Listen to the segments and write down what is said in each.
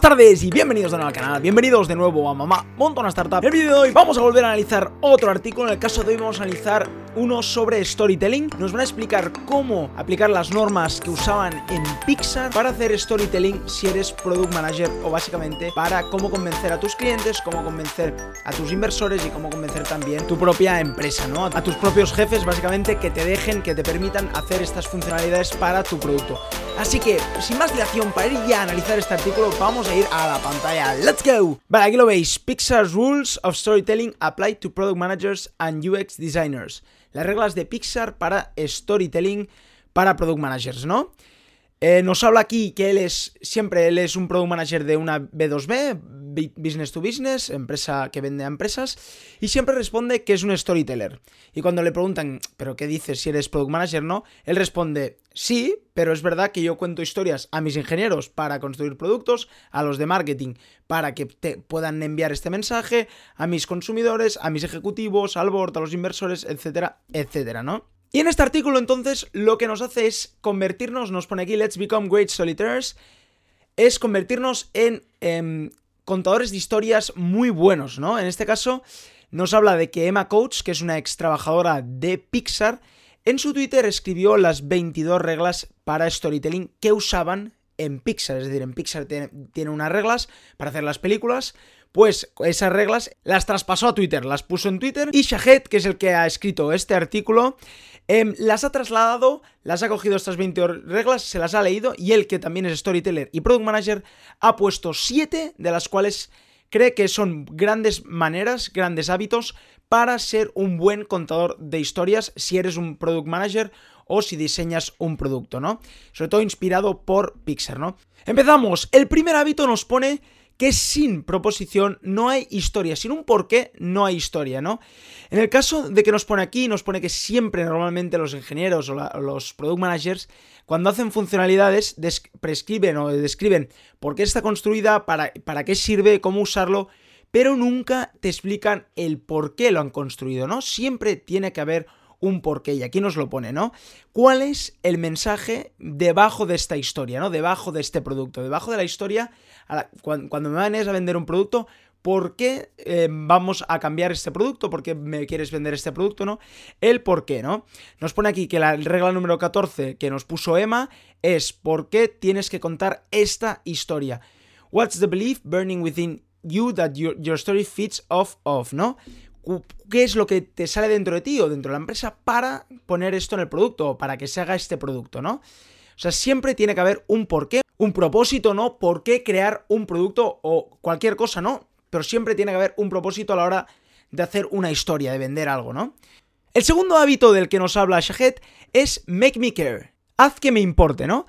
buenas tardes y bienvenidos de nuevo al canal, bienvenidos de nuevo a Mamá Montona Startup. En el vídeo de hoy vamos a volver a analizar otro artículo, en el caso de hoy vamos a analizar uno sobre storytelling. Nos van a explicar cómo aplicar las normas que usaban en Pixar para hacer storytelling si eres product manager o básicamente para cómo convencer a tus clientes, cómo convencer a tus inversores y cómo convencer también tu propia empresa, ¿no? A tus propios jefes básicamente que te dejen, que te permitan hacer estas funcionalidades para tu producto. Así que, sin más dilación, para ir ya a analizar este artículo, vamos a ir a la pantalla. ¡Let's go! Vale, aquí lo veis. Pixar's Rules of Storytelling Apply to Product Managers and UX Designers. Las reglas de Pixar para storytelling para product managers, ¿no? Eh, nos habla aquí que él es, siempre él es un product manager de una B2B, business to business, empresa que vende a empresas, y siempre responde que es un storyteller. Y cuando le preguntan, ¿pero qué dices si eres product manager, no? Él responde, sí, pero es verdad que yo cuento historias a mis ingenieros para construir productos, a los de marketing para que te puedan enviar este mensaje, a mis consumidores, a mis ejecutivos, al board, a los inversores, etcétera, etcétera, ¿no? Y en este artículo entonces lo que nos hace es convertirnos, nos pone aquí Let's Become Great Solitaires, es convertirnos en em, contadores de historias muy buenos, ¿no? En este caso nos habla de que Emma Coates, que es una ex trabajadora de Pixar, en su Twitter escribió las 22 reglas para storytelling que usaban en Pixar, es decir, en Pixar tiene, unas reglas para hacer las películas, pues esas reglas las traspasó a Twitter, las puso en Twitter y Shahed, que es el que ha escrito este artículo, em, las ha trasladado, las ha cogido estas 20 reglas, se las ha leído y él, que también es storyteller y product manager, ha puesto 7 de las cuales cree que son grandes maneras, grandes hábitos para ser un buen contador de historias si eres un product manager o si diseñas un producto, ¿no? Sobre todo inspirado por Pixar, ¿no? Empezamos. El primer hábito nos pone que sin proposición no hay historia, sin un porqué no hay historia, ¿no? En el caso de que nos pone aquí, nos pone que siempre normalmente los ingenieros o, los product managers, cuando hacen funcionalidades, prescriben o describen por qué está construida, para, para qué sirve, cómo usarlo, pero nunca te explican el por qué lo han construido, ¿no? Siempre tiene que haber un porqué. Y aquí nos lo pone, ¿no? ¿Cuál es el mensaje debajo de esta historia, ¿no? Debajo de este producto. Debajo de la historia, cuando, me vayas a vender un producto, ¿por qué eh, vamos a cambiar este producto? ¿Por qué me quieres vender este producto, no? El por qué, ¿no? Nos pone aquí que la regla número 14 que nos puso Emma es ¿por qué tienes que contar esta historia? What's the belief burning within you that your, your story fits off of, ¿no? Qué es lo que te sale dentro de ti o dentro de la empresa para poner esto en el producto o para que se haga este producto, ¿no? O sea, siempre tiene que haber un porqué, un propósito, ¿no? ¿Por qué crear un producto o cualquier cosa, ¿no? Pero siempre tiene que haber un propósito a la hora de hacer una historia, de vender algo, ¿no? El segundo hábito del que nos habla Shahed es make me care. Haz que me importe, ¿no?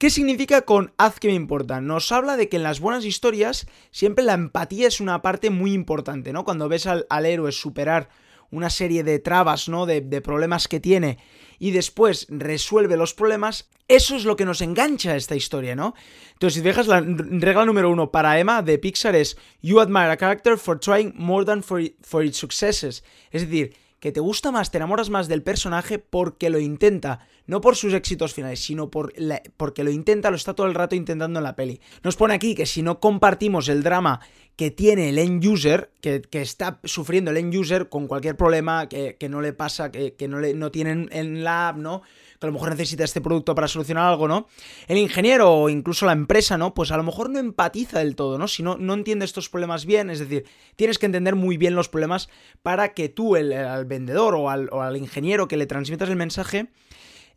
¿Qué significa con haz que me importa? Nos habla de que en las buenas historias siempre la empatía es una parte muy importante, ¿no? Cuando ves al, héroe superar una serie de trabas, ¿no? De, problemas que tiene y después resuelve los problemas, eso es lo que nos engancha a esta historia, ¿no? Entonces, si dejas la regla número uno para Emma de Pixar es You admire a character for trying more than for, for its successes. Es decir, que te gusta más, te enamoras más del personaje porque lo intenta, no por sus éxitos finales, sino por porque lo intenta, lo está todo el rato intentando en la peli. Nos pone aquí que si no compartimos el drama que tiene el end user, que, está sufriendo el end user con cualquier problema que, no le pasa, que, no, le, en la app, ¿no? que a lo mejor necesita este producto para solucionar algo, ¿no? El ingeniero o incluso la empresa, ¿no? Pues a lo mejor no empatiza del todo, ¿no? Si no, no entiende estos problemas bien, es decir, tienes que entender muy bien los problemas para que tú, el, al vendedor o al, ingeniero que le transmitas el mensaje,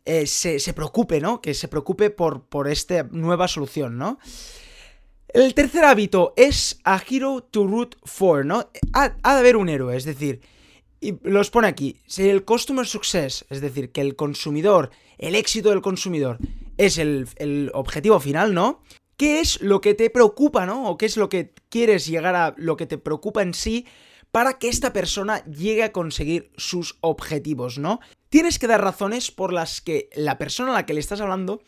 eh, se, preocupe, ¿no? Que se preocupe por, por esta nueva solución, ¿no? El tercer hábito es a hero to root for, ¿no? Ha, ha de haber un héroe, es decir, y los pone aquí. Si el customer success, es decir, que el consumidor, el éxito del consumidor es el, objetivo final, ¿no? ¿Qué es lo que te preocupa, ¿no? O qué es lo que quieres llegar a, lo que te preocupa en sí para que esta persona llegue a conseguir sus objetivos, ¿no? Tienes que dar razones por las que la persona a la que le estás hablando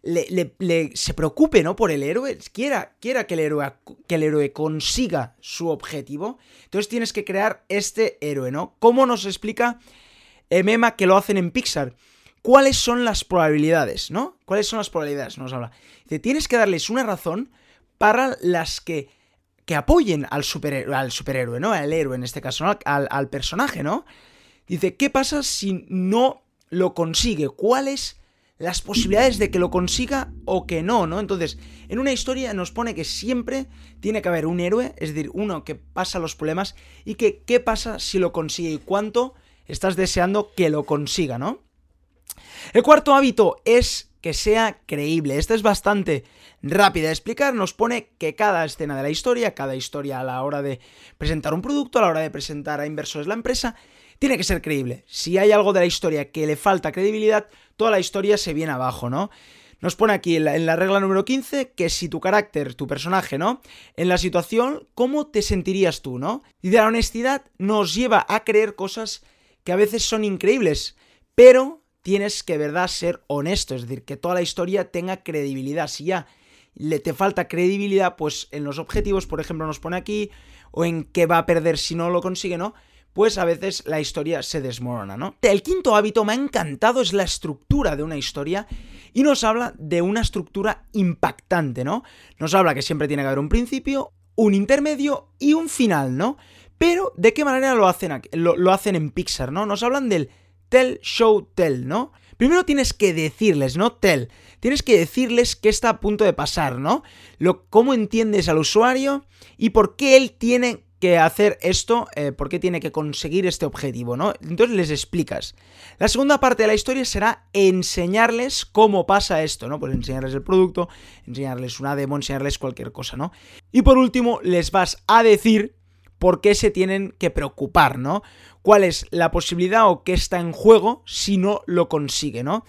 le, se preocupe, ¿no? Por el héroe, quiera, quiera que, el héroe, que el héroe consiga su objetivo, entonces tienes que crear este héroe, ¿no? ¿Cómo nos explica Mema que lo hacen en Pixar? ¿Cuáles son las probabilidades, ¿no? ¿Cuáles son las probabilidades? Nos habla. Dice, tienes que darles una razón para las que, que apoyen al superhéroe, al superhéroe, ¿no? Al héroe en este caso, ¿no? al, al personaje, ¿no? Dice, ¿qué pasa si no lo consigue? ¿Cuáles las posibilidades de que lo consiga o que no, ¿no? Entonces, en una historia nos pone que siempre tiene que haber un héroe, es decir, uno que pasa los problemas y que qué pasa si lo consigue y cuánto estás deseando que lo consiga, ¿no? El cuarto hábito es que sea creíble. Esta es bastante rápida de explicar. Nos pone que cada escena de la historia, cada historia a la hora de presentar un producto, a la hora de presentar a inversores la empresa, tiene que ser creíble. Si hay algo de la historia que le falta credibilidad, toda la historia se viene abajo, ¿no? Nos pone aquí en la, regla número 15 que si tu carácter, tu personaje, ¿no? En la situación, ¿cómo te sentirías tú, ¿no? Y de la honestidad nos lleva a creer cosas que a veces son increíbles, pero tienes que, verdad, ser honesto, es decir, que toda la historia tenga credibilidad. Si ya le te falta credibilidad, pues en los objetivos, por ejemplo, nos pone aquí, o en qué va a perder si no lo consigue, ¿no? pues a veces la historia se desmorona, ¿no? El quinto hábito me ha encantado es la estructura de una historia y nos habla de una estructura impactante, ¿no? Nos habla que siempre tiene que haber un principio, un intermedio y un final, ¿no? Pero, ¿de qué manera lo hacen, lo, hacen en Pixar, ¿no? Nos hablan del tell, show, tell, ¿no? Primero tienes que decirles, ¿no? Tell. Tienes que decirles qué está a punto de pasar, ¿no? Lo, cómo entiendes al usuario y por qué él tiene que hacer esto, eh, por qué tiene que conseguir este objetivo, ¿no? Entonces les explicas. La segunda parte de la historia será enseñarles cómo pasa esto, ¿no? Pues enseñarles el producto, enseñarles una demo, enseñarles cualquier cosa, ¿no? Y por último, les vas a decir por qué se tienen que preocupar, ¿no? ¿Cuál es la posibilidad o qué está en juego si no lo consigue, ¿no?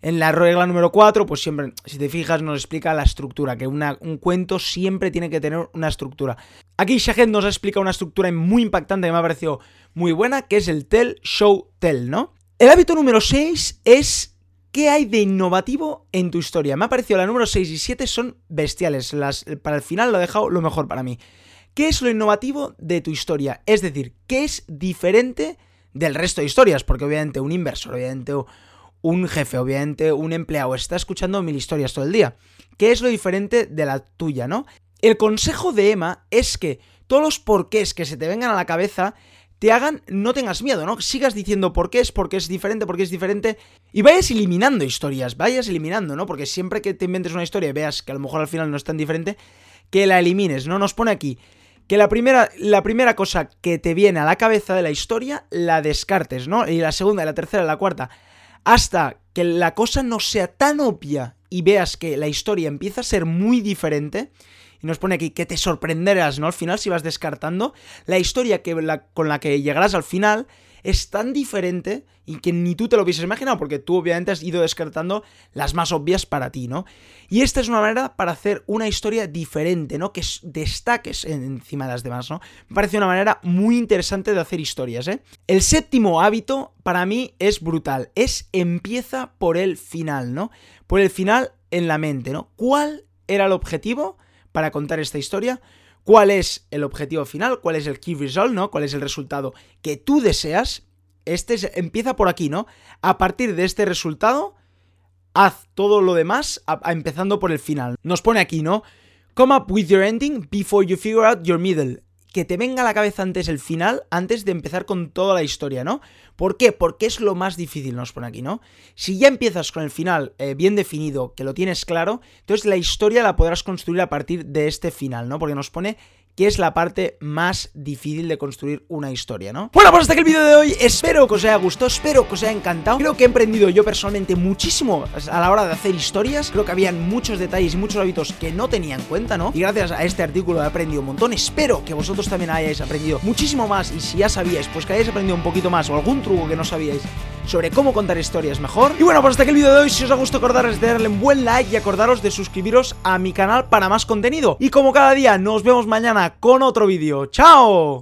En la regla número 4, pues siempre, si te fijas, nos explica la estructura, que un cuento siempre tiene que tener una estructura. Aquí Shahed nos explica una estructura muy impactante que me ha parecido muy buena, que es el tell, show, tell, ¿no? El hábito número 6 es ¿Qué hay de innovativo en tu historia? Me ha parecido la número 6 y 7 son bestiales. Las, para el final lo he dejado lo mejor para mí. ¿Qué es lo innovativo de tu historia? Es decir, ¿qué es diferente del resto de historias? Porque obviamente un inversor, obviamente un jefe, obviamente un empleado, está escuchando mil historias todo el día. ¿Qué es lo diferente de la tuya, no? El consejo de Emma es que todos los porqués que se te vengan a la cabeza te hagan, no tengas miedo, ¿no? Sigas diciendo por qué es, porque es diferente, porque es diferente, y vayas eliminando historias, vayas eliminando, ¿no? Porque siempre que te inventes una historia y veas que a lo mejor al final no es tan diferente, que la elimines, ¿no? Nos pone aquí que la primera, la primera cosa que te viene a la cabeza de la historia la descartes, ¿no? Y la segunda, la tercera, la cuarta hasta que la cosa no sea tan obvia y veas que la historia empieza a ser muy diferente, y nos pone aquí que te sorprenderás, ¿no? Al final, si vas descartando, la historia que con la que llegarás al final es tan diferente y que ni tú te lo hubieses imaginado, porque tú obviamente has ido descartando las más obvias para ti, ¿no? Y esta es una manera para hacer una historia diferente, ¿no? Que destaques encima de las demás, ¿no? Me parece una manera muy interesante de hacer historias, ¿eh? El séptimo hábito para mí es brutal, es empieza por el final, ¿no? Por el final en la mente, ¿no? ¿Cuál era el objetivo para contar esta historia? Cuál es el objetivo final, cuál es el key result, ¿no? Cuál es el resultado que tú deseas. Este empieza por aquí, ¿no? A partir de este resultado, haz todo lo demás, empezando por el final. Nos pone aquí, ¿no? Come up with your ending before you figure out your middle que te venga a la cabeza antes el final, antes de empezar con toda la historia, ¿no? ¿Por qué? Porque es lo más difícil, nos pone aquí, ¿no? Si ya empiezas con el final eh, bien definido, que lo tienes claro, entonces la historia la podrás construir a partir de este final, ¿no? Porque nos pone que es la parte más difícil de construir una historia, ¿no? Bueno, pues hasta aquí el vídeo de hoy, espero que os haya gustado, espero que os haya encantado, creo que he aprendido yo personalmente muchísimo a la hora de hacer historias, creo que habían muchos detalles y muchos hábitos que no tenía en cuenta, ¿no? Y gracias a este artículo he aprendido un montón, espero que vosotros también hayáis aprendido muchísimo más y si ya sabíais, pues que hayáis aprendido un poquito más o algún truco que no sabíais sobre cómo contar historias mejor. Y bueno, pues hasta aquí el vídeo de hoy. Si os ha gustado, acordaros de darle un buen like y acordaros de suscribiros a mi canal para más contenido. Y como cada día, nos vemos mañana con otro vídeo. ¡Chao!